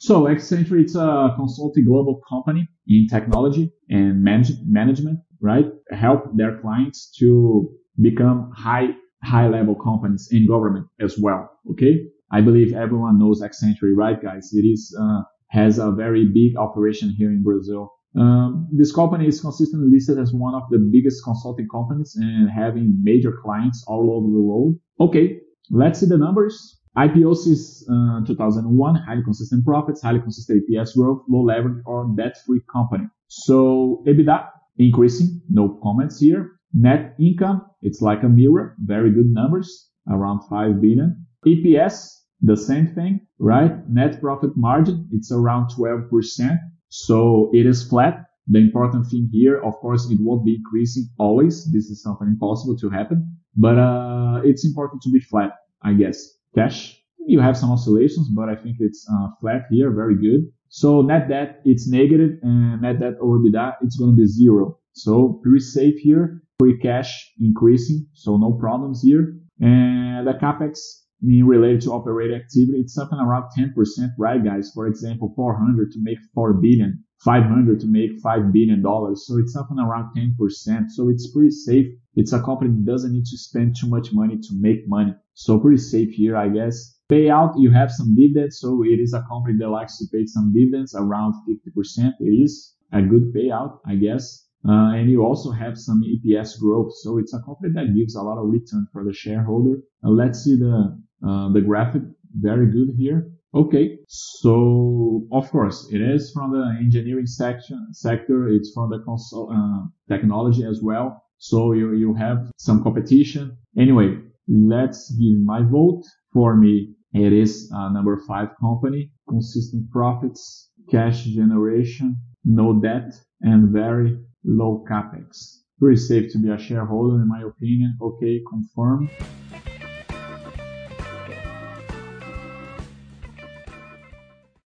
So Accenture, it's a consulting global company in technology and manage, management, right? Help their clients to become high, high level companies in government as well. Okay. I believe everyone knows Accenture, right, guys? It is, uh, has a very big operation here in Brazil. Um, this company is consistently listed as one of the biggest consulting companies and having major clients all over the world. Okay, let's see the numbers. IPO since uh, 2001, highly consistent profits, highly consistent EPS growth, low leverage or debt-free company. So EBITDA increasing, no comments here. Net income, it's like a mirror, very good numbers, around 5 billion. EPS, the same thing, right? Net profit margin, it's around 12%. So it is flat. The important thing here, of course, it won't be increasing always. This is something impossible to happen, but, uh, it's important to be flat, I guess. Cash, you have some oscillations, but I think it's, uh, flat here. Very good. So net debt, it's negative and net debt over EBITDA, it's going to be zero. So pretty safe here. Free cash increasing. So no problems here. And the capex in related to operating activity, it's something around 10%, right, guys? For example, 400 to make 4 billion, 500 to make 5 billion dollars. So it's something around 10%. So it's pretty safe. It's a company that doesn't need to spend too much money to make money. So pretty safe here, I guess. Payout, you have some dividends. So it is a company that likes to pay some dividends around 50%. It is a good payout, I guess. Uh, and you also have some EPS growth. So it's a company that gives a lot of return for the shareholder. Uh, let's see the, uh, the graphic. Very good here. Okay. So of course it is from the engineering section sector. It's from the consult, uh, technology as well. So you, you have some competition. Anyway, let's give my vote for me. It is a number five company, consistent profits, cash generation, no debt, and very low capex. Pretty safe to be a shareholder in my opinion. Okay, confirm.